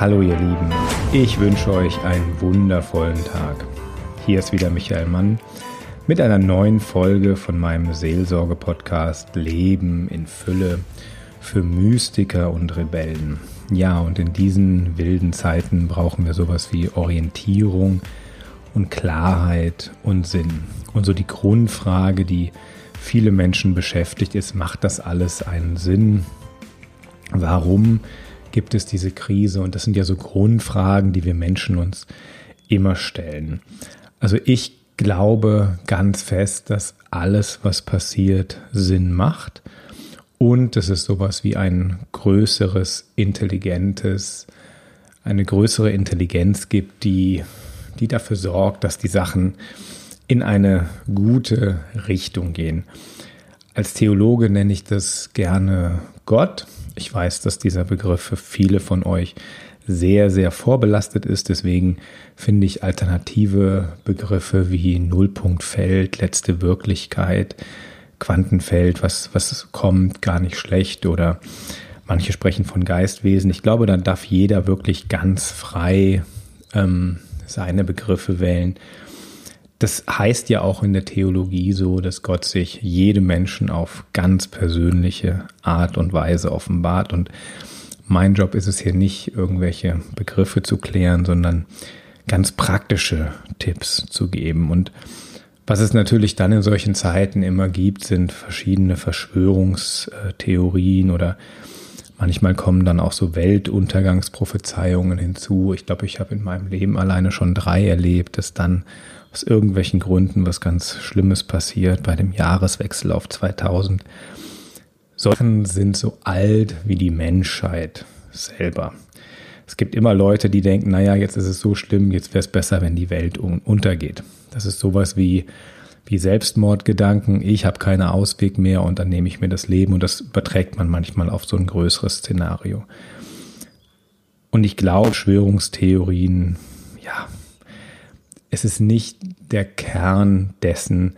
Hallo ihr Lieben, ich wünsche euch einen wundervollen Tag. Hier ist wieder Michael Mann mit einer neuen Folge von meinem Seelsorge-Podcast Leben in Fülle für Mystiker und Rebellen. Ja, und in diesen wilden Zeiten brauchen wir sowas wie Orientierung und Klarheit und Sinn. Und so die Grundfrage, die viele Menschen beschäftigt ist, macht das alles einen Sinn? Warum gibt es diese Krise? Und das sind ja so Grundfragen, die wir Menschen uns immer stellen. Also ich glaube ganz fest, dass alles, was passiert, Sinn macht und dass es sowas wie ein größeres, intelligentes, eine größere Intelligenz gibt, die, die dafür sorgt, dass die Sachen in eine gute Richtung gehen. Als Theologe nenne ich das gerne Gott. Ich weiß, dass dieser Begriff für viele von euch sehr, sehr vorbelastet ist. Deswegen finde ich alternative Begriffe wie Nullpunktfeld, letzte Wirklichkeit, Quantenfeld, was, was kommt, gar nicht schlecht oder manche sprechen von Geistwesen. Ich glaube, da darf jeder wirklich ganz frei ähm, seine Begriffe wählen. Das heißt ja auch in der Theologie so, dass Gott sich jedem Menschen auf ganz persönliche Art und Weise offenbart. Und mein Job ist es hier nicht, irgendwelche Begriffe zu klären, sondern ganz praktische Tipps zu geben. Und was es natürlich dann in solchen Zeiten immer gibt, sind verschiedene Verschwörungstheorien oder manchmal kommen dann auch so Weltuntergangsprophezeiungen hinzu. Ich glaube, ich habe in meinem Leben alleine schon drei erlebt, dass dann aus irgendwelchen Gründen was ganz Schlimmes passiert bei dem Jahreswechsel auf 2000. Sachen sind so alt wie die Menschheit selber. Es gibt immer Leute, die denken, naja, jetzt ist es so schlimm, jetzt wäre es besser, wenn die Welt untergeht. Das ist sowas wie, wie Selbstmordgedanken, ich habe keinen Ausweg mehr und dann nehme ich mir das Leben und das überträgt man manchmal auf so ein größeres Szenario. Und ich glaube, Schwörungstheorien, ja, es ist nicht der Kern dessen,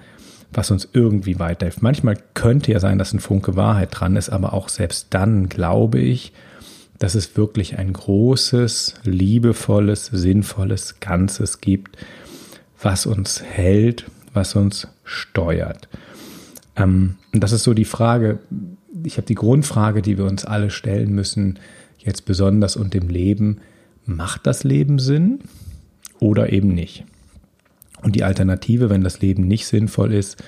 was uns irgendwie weiterhilft. Manchmal könnte ja sein, dass ein Funke Wahrheit dran ist, aber auch selbst dann glaube ich, dass es wirklich ein großes, liebevolles, sinnvolles Ganzes gibt, was uns hält, was uns steuert. Ähm, und das ist so die Frage, ich habe die Grundfrage, die wir uns alle stellen müssen, jetzt besonders und im Leben, macht das Leben Sinn oder eben nicht? Und die Alternative, wenn das Leben nicht sinnvoll ist,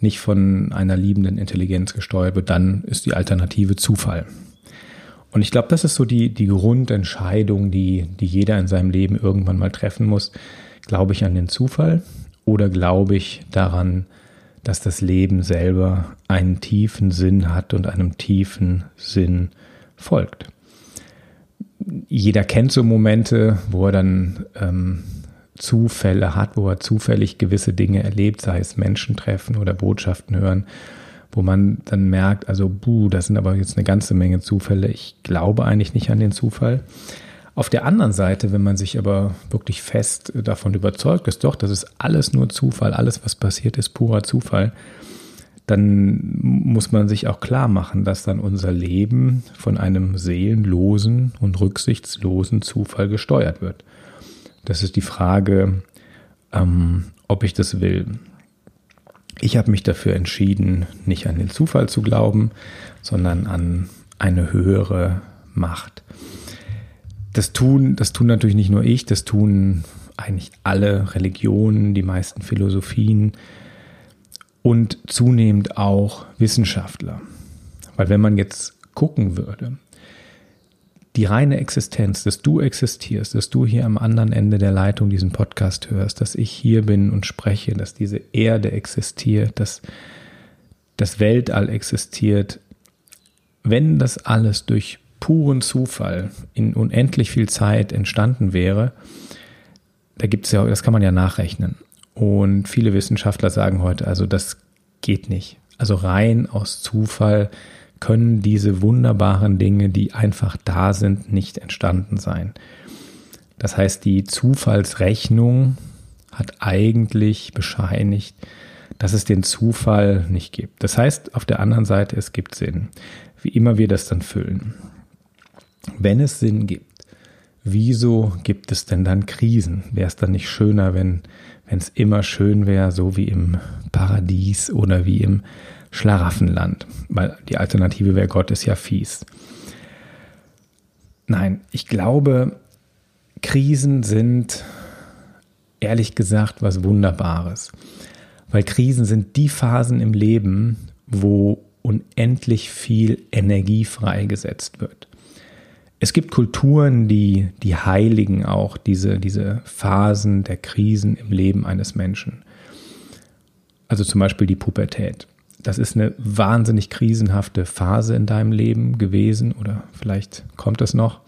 nicht von einer liebenden Intelligenz gesteuert wird, dann ist die Alternative Zufall. Und ich glaube, das ist so die, die Grundentscheidung, die, die jeder in seinem Leben irgendwann mal treffen muss. Glaube ich an den Zufall oder glaube ich daran, dass das Leben selber einen tiefen Sinn hat und einem tiefen Sinn folgt? Jeder kennt so Momente, wo er dann ähm, Zufälle hat, wo er zufällig gewisse Dinge erlebt, sei es Menschen treffen oder Botschaften hören, wo man dann merkt, also, buh, das sind aber jetzt eine ganze Menge Zufälle. Ich glaube eigentlich nicht an den Zufall. Auf der anderen Seite, wenn man sich aber wirklich fest davon überzeugt ist, doch, das ist alles nur Zufall, alles, was passiert, ist purer Zufall, dann muss man sich auch klar machen, dass dann unser Leben von einem seelenlosen und rücksichtslosen Zufall gesteuert wird. Das ist die Frage, ähm, ob ich das will. Ich habe mich dafür entschieden, nicht an den Zufall zu glauben, sondern an eine höhere Macht. Das tun, das tun natürlich nicht nur ich, das tun eigentlich alle Religionen, die meisten Philosophien und zunehmend auch Wissenschaftler. Weil wenn man jetzt gucken würde, die reine Existenz, dass du existierst, dass du hier am anderen Ende der Leitung diesen Podcast hörst, dass ich hier bin und spreche, dass diese Erde existiert, dass das Weltall existiert, wenn das alles durch puren Zufall in unendlich viel Zeit entstanden wäre, da gibt es ja, das kann man ja nachrechnen. Und viele Wissenschaftler sagen heute, also das geht nicht. Also rein aus Zufall können diese wunderbaren Dinge, die einfach da sind, nicht entstanden sein. Das heißt, die Zufallsrechnung hat eigentlich bescheinigt, dass es den Zufall nicht gibt. Das heißt, auf der anderen Seite, es gibt Sinn. Wie immer wir das dann füllen. Wenn es Sinn gibt, wieso gibt es denn dann Krisen? Wäre es dann nicht schöner, wenn es immer schön wäre, so wie im Paradies oder wie im Schlaraffenland? Weil die Alternative wäre, Gott ist ja fies. Nein, ich glaube, Krisen sind ehrlich gesagt was Wunderbares. Weil Krisen sind die Phasen im Leben, wo unendlich viel Energie freigesetzt wird. Es gibt Kulturen, die, die heiligen auch diese, diese Phasen der Krisen im Leben eines Menschen. Also zum Beispiel die Pubertät. Das ist eine wahnsinnig krisenhafte Phase in deinem Leben gewesen oder vielleicht kommt es noch.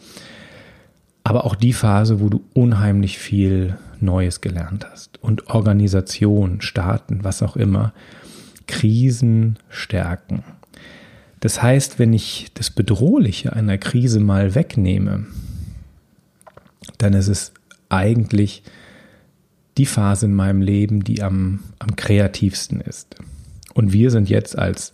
Aber auch die Phase, wo du unheimlich viel Neues gelernt hast und Organisation, Staaten, was auch immer, Krisen stärken. Das heißt, wenn ich das Bedrohliche einer Krise mal wegnehme, dann ist es eigentlich die Phase in meinem Leben, die am, am kreativsten ist. Und wir sind jetzt als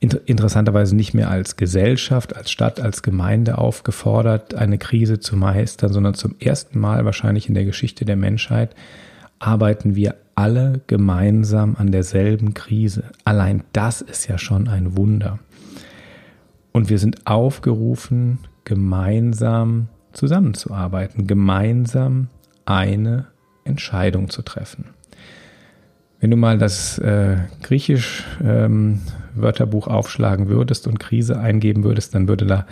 interessanterweise nicht mehr als Gesellschaft, als Stadt, als Gemeinde aufgefordert, eine Krise zu meistern, sondern zum ersten Mal wahrscheinlich in der Geschichte der Menschheit arbeiten wir alle gemeinsam an derselben Krise. Allein das ist ja schon ein Wunder. Und wir sind aufgerufen, gemeinsam zusammenzuarbeiten, gemeinsam eine Entscheidung zu treffen. Wenn du mal das äh, griechisch ähm, Wörterbuch aufschlagen würdest und Krise eingeben würdest, dann würde da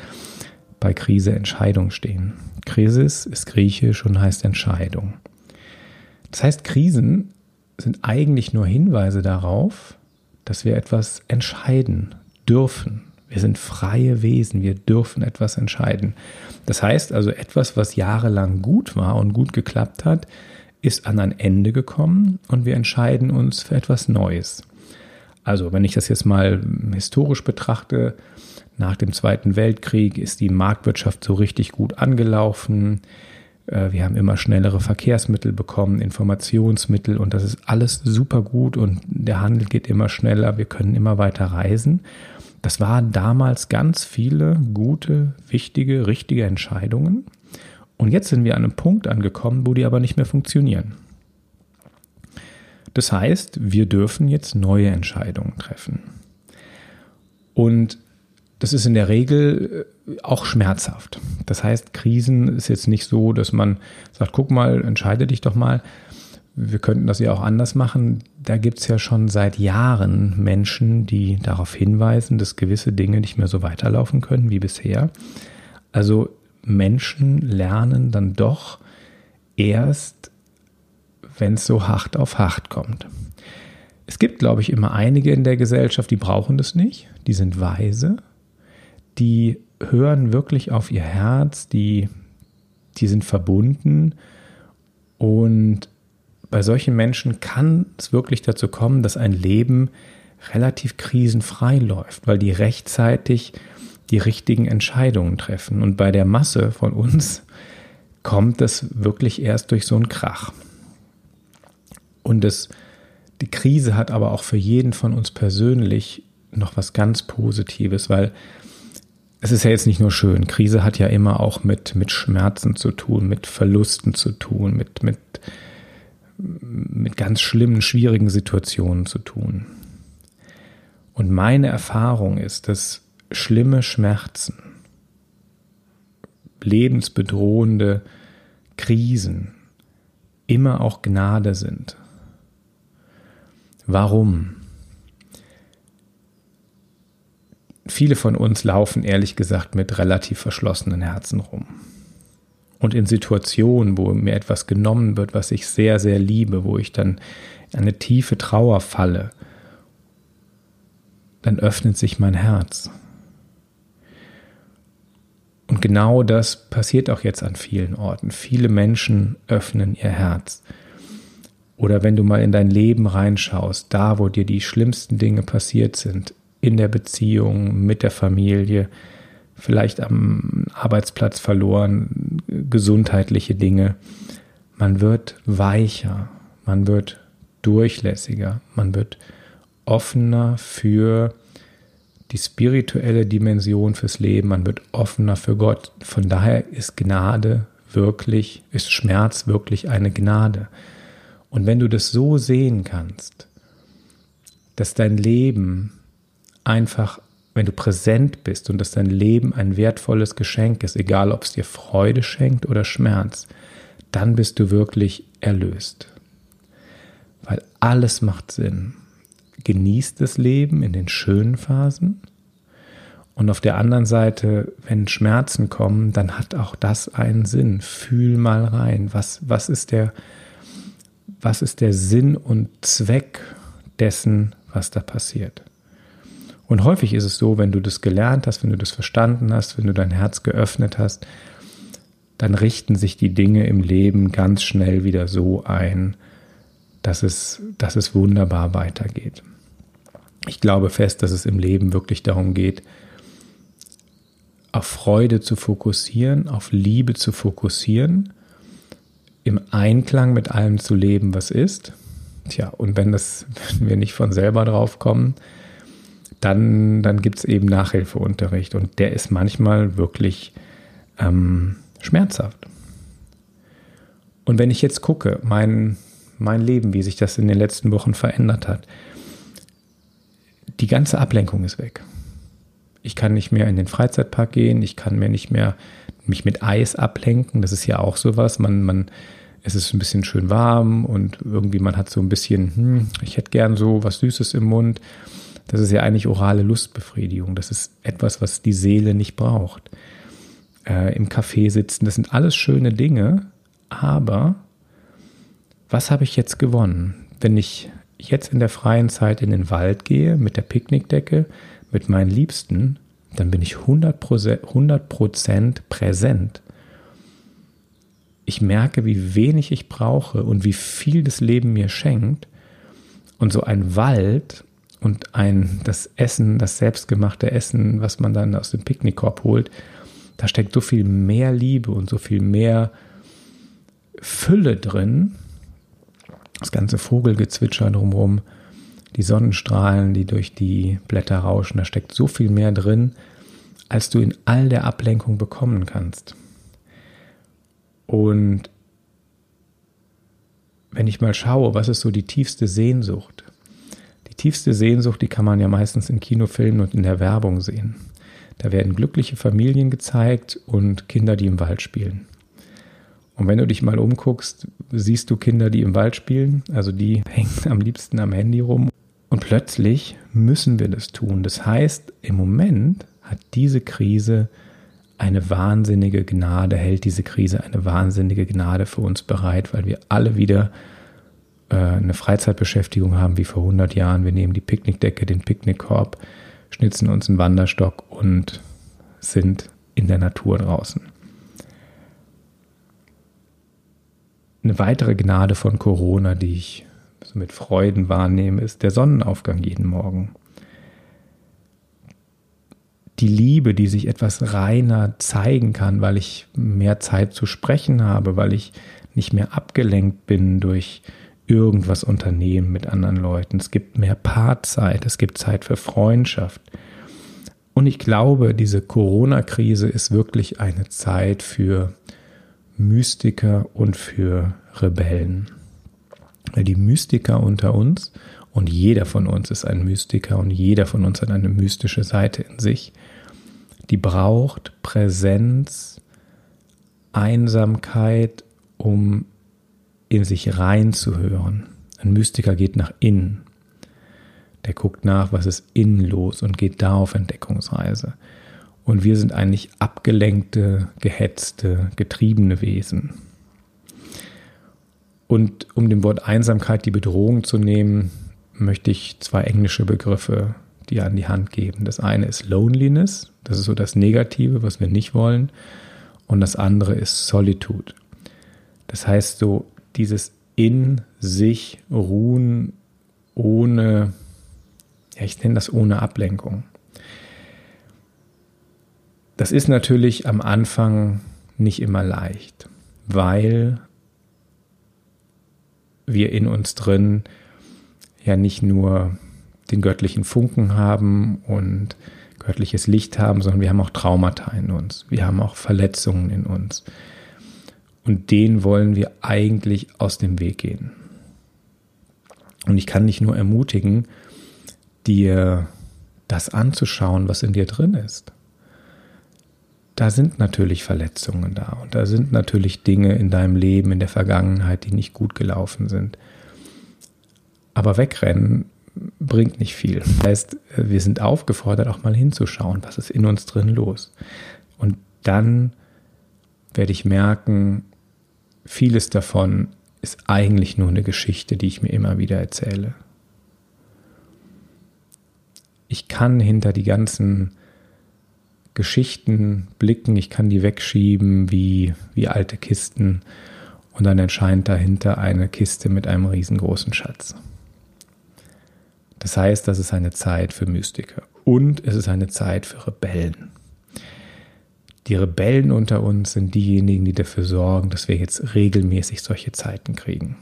bei Krise Entscheidung stehen. Krisis ist griechisch und heißt Entscheidung. Das heißt, Krisen sind eigentlich nur Hinweise darauf, dass wir etwas entscheiden dürfen. Wir sind freie Wesen, wir dürfen etwas entscheiden. Das heißt also, etwas, was jahrelang gut war und gut geklappt hat, ist an ein Ende gekommen und wir entscheiden uns für etwas Neues. Also, wenn ich das jetzt mal historisch betrachte, nach dem Zweiten Weltkrieg ist die Marktwirtschaft so richtig gut angelaufen. Äh, wir haben immer schnellere Verkehrsmittel bekommen, Informationsmittel und das ist alles super gut und der Handel geht immer schneller, wir können immer weiter reisen. Das waren damals ganz viele gute, wichtige, richtige Entscheidungen. Und jetzt sind wir an einem Punkt angekommen, wo die aber nicht mehr funktionieren. Das heißt, wir dürfen jetzt neue Entscheidungen treffen. Und das ist in der Regel äh, auch schmerzhaft. Das heißt, Krisen ist jetzt nicht so, dass man sagt, guck mal, entscheide dich doch mal. Wir könnten das ja auch anders machen. Da gibt es ja schon seit Jahren Menschen, die darauf hinweisen, dass gewisse Dinge nicht mehr so weiterlaufen können wie bisher. Also Menschen lernen dann doch erst, wenn es so hart auf hart kommt. Es gibt, glaube ich, immer einige in der Gesellschaft, die brauchen das nicht, die sind weise die hören wirklich auf ihr Herz, die, die sind verbunden und bei solchen Menschen kann es wirklich dazu kommen, dass ein Leben relativ krisenfrei läuft, weil die rechtzeitig die richtigen Entscheidungen treffen. Und bei der Masse von uns kommt das wirklich erst durch so einen Krach. Und das, die Krise hat aber auch für jeden von uns persönlich noch was ganz Positives, weil es ist ja jetzt nicht nur schön. Krise hat ja immer auch mit, mit Schmerzen zu tun, mit Verlusten zu tun, mit, mit, mit ganz schlimmen, schwierigen Situationen zu tun. Und meine Erfahrung ist, dass schlimme Schmerzen, lebensbedrohende Krisen immer auch Gnade sind. Warum? viele von uns laufen ehrlich gesagt mit relativ verschlossenen Herzen rum. Und in Situationen, wo mir etwas genommen wird, was ich sehr, sehr liebe, wo ich dann in eine tiefe Trauer falle, dann öffnet sich mein Herz. Und genau das passiert auch jetzt an vielen Orten. Viele Menschen öffnen ihr Herz. Oder wenn du mal in dein Leben reinschaust, da wo dir die schlimmsten Dinge passiert sind, in der Beziehung, mit der Familie, vielleicht am Arbeitsplatz verloren, gesundheitliche Dinge. Man wird weicher, man wird durchlässiger, man wird offener für die spirituelle Dimension fürs Leben, man wird offener für Gott. Von daher ist Gnade wirklich, ist Schmerz wirklich eine Gnade. Und wenn du das so sehen kannst, dass dein Leben einfach, wenn du präsent bist und dass dein Leben ein wertvolles Geschenk ist, egal ob es dir Freude schenkt oder Schmerz, dann bist du wirklich erlöst. Weil alles macht Sinn. Genießt das Leben in den schönen Phasen und auf der anderen Seite, wenn Schmerzen kommen, dann hat auch das einen Sinn. Fühl mal rein. Was, was, ist, der, was ist der Sinn und Zweck dessen, was da passiert? Und häufig ist es so, wenn du das gelernt hast, wenn du das verstanden hast, wenn du dein Herz geöffnet hast, dann richten sich die Dinge im Leben ganz schnell wieder so ein, dass es, dass es wunderbar weitergeht. Ich glaube fest, dass es im Leben wirklich darum geht, auf Freude zu fokussieren, auf Liebe zu fokussieren, im Einklang mit allem zu leben, was ist. Tja, und wenn, das, wenn wir nicht von selber drauf kommen, dann, dann gibt es eben Nachhilfeunterricht und der ist manchmal wirklich ähm, schmerzhaft. Und wenn ich jetzt gucke, mein, mein Leben, wie sich das in den letzten Wochen verändert hat, die ganze Ablenkung ist weg. Ich kann nicht mehr in den Freizeitpark gehen, ich kann mir nicht mehr mich mit Eis ablenken. Das ist ja auch sowas. Man, man, es ist ein bisschen schön warm und irgendwie man hat so ein bisschen, hm, ich hätte gern so was Süßes im Mund. Das ist ja eigentlich orale Lustbefriedigung. Das ist etwas, was die Seele nicht braucht. Äh, Im Café sitzen, das sind alles schöne Dinge, aber was habe ich jetzt gewonnen, wenn ich jetzt in der freien Zeit in den Wald gehe mit der Picknickdecke, mit meinen Liebsten, dann bin ich 100%, präsent. Ich merke, wie wenig ich brauche und wie viel das Leben mir schenkt. Und so ein Wald und ein, das Essen, das selbstgemachte Essen, was man dann aus dem Picknickkorb holt, da steckt so viel mehr Liebe und so viel mehr Fülle drin. Das ganze Vogelgezwitscher drumherum die Sonnenstrahlen, die durch die Blätter rauschen, da steckt so viel mehr drin, als du in all der Ablenkung bekommen kannst. Und wenn ich mal schaue, was ist so die tiefste Sehnsucht? Die tiefste Sehnsucht, die kann man ja meistens in Kinofilmen und in der Werbung sehen. Da werden glückliche Familien gezeigt und Kinder, die im Wald spielen. Und wenn du dich mal umguckst, siehst du Kinder, die im Wald spielen, also die hängen am liebsten am Handy rum und plötzlich müssen wir das tun. Das heißt, im Moment hat diese Krise eine wahnsinnige Gnade, hält diese Krise eine wahnsinnige Gnade für uns bereit, weil wir alle wieder äh, eine Freizeitbeschäftigung haben wie vor 100 Jahren. Wir nehmen die Picknickdecke, den Picknickkorb, schnitzen uns einen Wanderstock und sind in der Natur draußen. Eine weitere Gnade von Corona, die ich so mit Freuden wahrnehme, ist der Sonnenaufgang jeden Morgen. Die Liebe, die sich etwas reiner zeigen kann, weil ich mehr Zeit zu sprechen habe, weil ich nicht mehr abgelenkt bin durch irgendwas unternehmen mit anderen Leuten. Es gibt mehr Paarzeit, es gibt Zeit für Freundschaft. Und ich glaube, diese Corona-Krise ist wirklich eine Zeit für Mystiker und für Rebellen. Weil die Mystiker unter uns, und jeder von uns ist ein Mystiker und jeder von uns hat eine mystische Seite in sich, die braucht Präsenz, Einsamkeit, um in sich reinzuhören. Ein Mystiker geht nach innen. Der guckt nach, was ist innen los und geht da auf Entdeckungsreise. Und wir sind eigentlich abgelenkte, gehetzte, getriebene Wesen. Und um dem Wort Einsamkeit die Bedrohung zu nehmen, möchte ich zwei englische Begriffe dir an die Hand geben. Das eine ist Loneliness, das ist so das Negative, was wir nicht wollen. Und das andere ist Solitude. Das heißt so dieses in sich ruhen ohne, ja, ich nenne das ohne Ablenkung. Das ist natürlich am Anfang nicht immer leicht, weil wir in uns drin ja nicht nur den göttlichen Funken haben und göttliches Licht haben, sondern wir haben auch Traumata in uns. Wir haben auch Verletzungen in uns. Und denen wollen wir eigentlich aus dem Weg gehen. Und ich kann dich nur ermutigen, dir das anzuschauen, was in dir drin ist. Da sind natürlich Verletzungen da und da sind natürlich Dinge in deinem Leben, in der Vergangenheit, die nicht gut gelaufen sind. Aber wegrennen bringt nicht viel. Das heißt, wir sind aufgefordert, auch mal hinzuschauen, was ist in uns drin los. Und dann werde ich merken, vieles davon ist eigentlich nur eine Geschichte, die ich mir immer wieder erzähle. Ich kann hinter die ganzen Geschichten blicken, ich kann die wegschieben wie, wie alte Kisten und dann erscheint dahinter eine Kiste mit einem riesengroßen Schatz. Das heißt, das ist eine Zeit für Mystiker und es ist eine Zeit für Rebellen. Die Rebellen unter uns sind diejenigen, die dafür sorgen, dass wir jetzt regelmäßig solche Zeiten kriegen.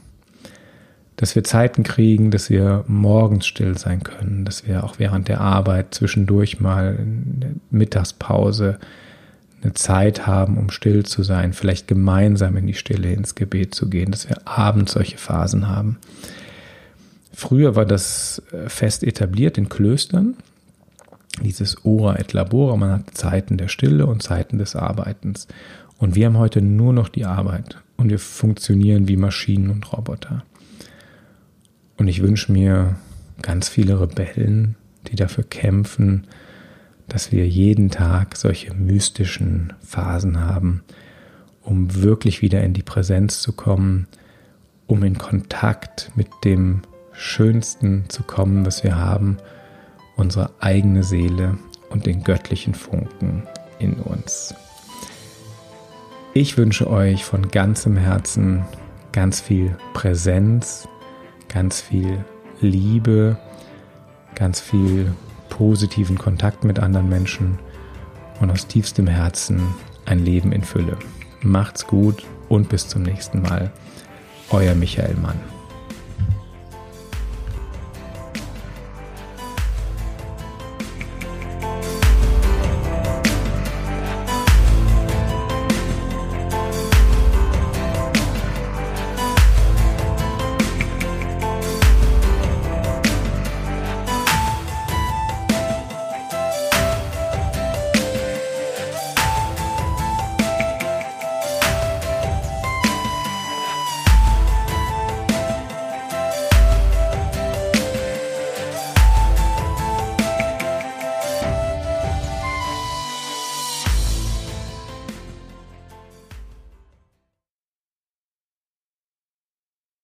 Dass wir Zeiten kriegen, dass wir morgens still sein können, dass wir auch während der Arbeit zwischendurch mal in der Mittagspause eine Zeit haben, um still zu sein, vielleicht gemeinsam in die Stille ins Gebet zu gehen, dass wir abends solche Phasen haben. Früher war das äh, fest etabliert in Klöstern, dieses Ora et Labora, man hat Zeiten der Stille und Zeiten des Arbeitens. Und wir haben heute nur noch die Arbeit und wir funktionieren wie Maschinen und Roboter. Und ich wünsche mir ganz viele Rebellen, die dafür kämpfen, dass wir jeden Tag solche mystischen Phasen haben, um wirklich wieder in die Präsenz zu kommen, um in Kontakt mit dem Schönsten zu kommen, was wir haben, unsere eigene Seele und den göttlichen Funken in uns. Ich wünsche euch von ganzem Herzen ganz viel Präsenz, ganz viel Liebe, ganz viel positiven Kontakt mit anderen Menschen und aus tiefstem Herzen ein Leben in Fülle. Macht's gut und bis zum nächsten Mal. Euer Michael Mann.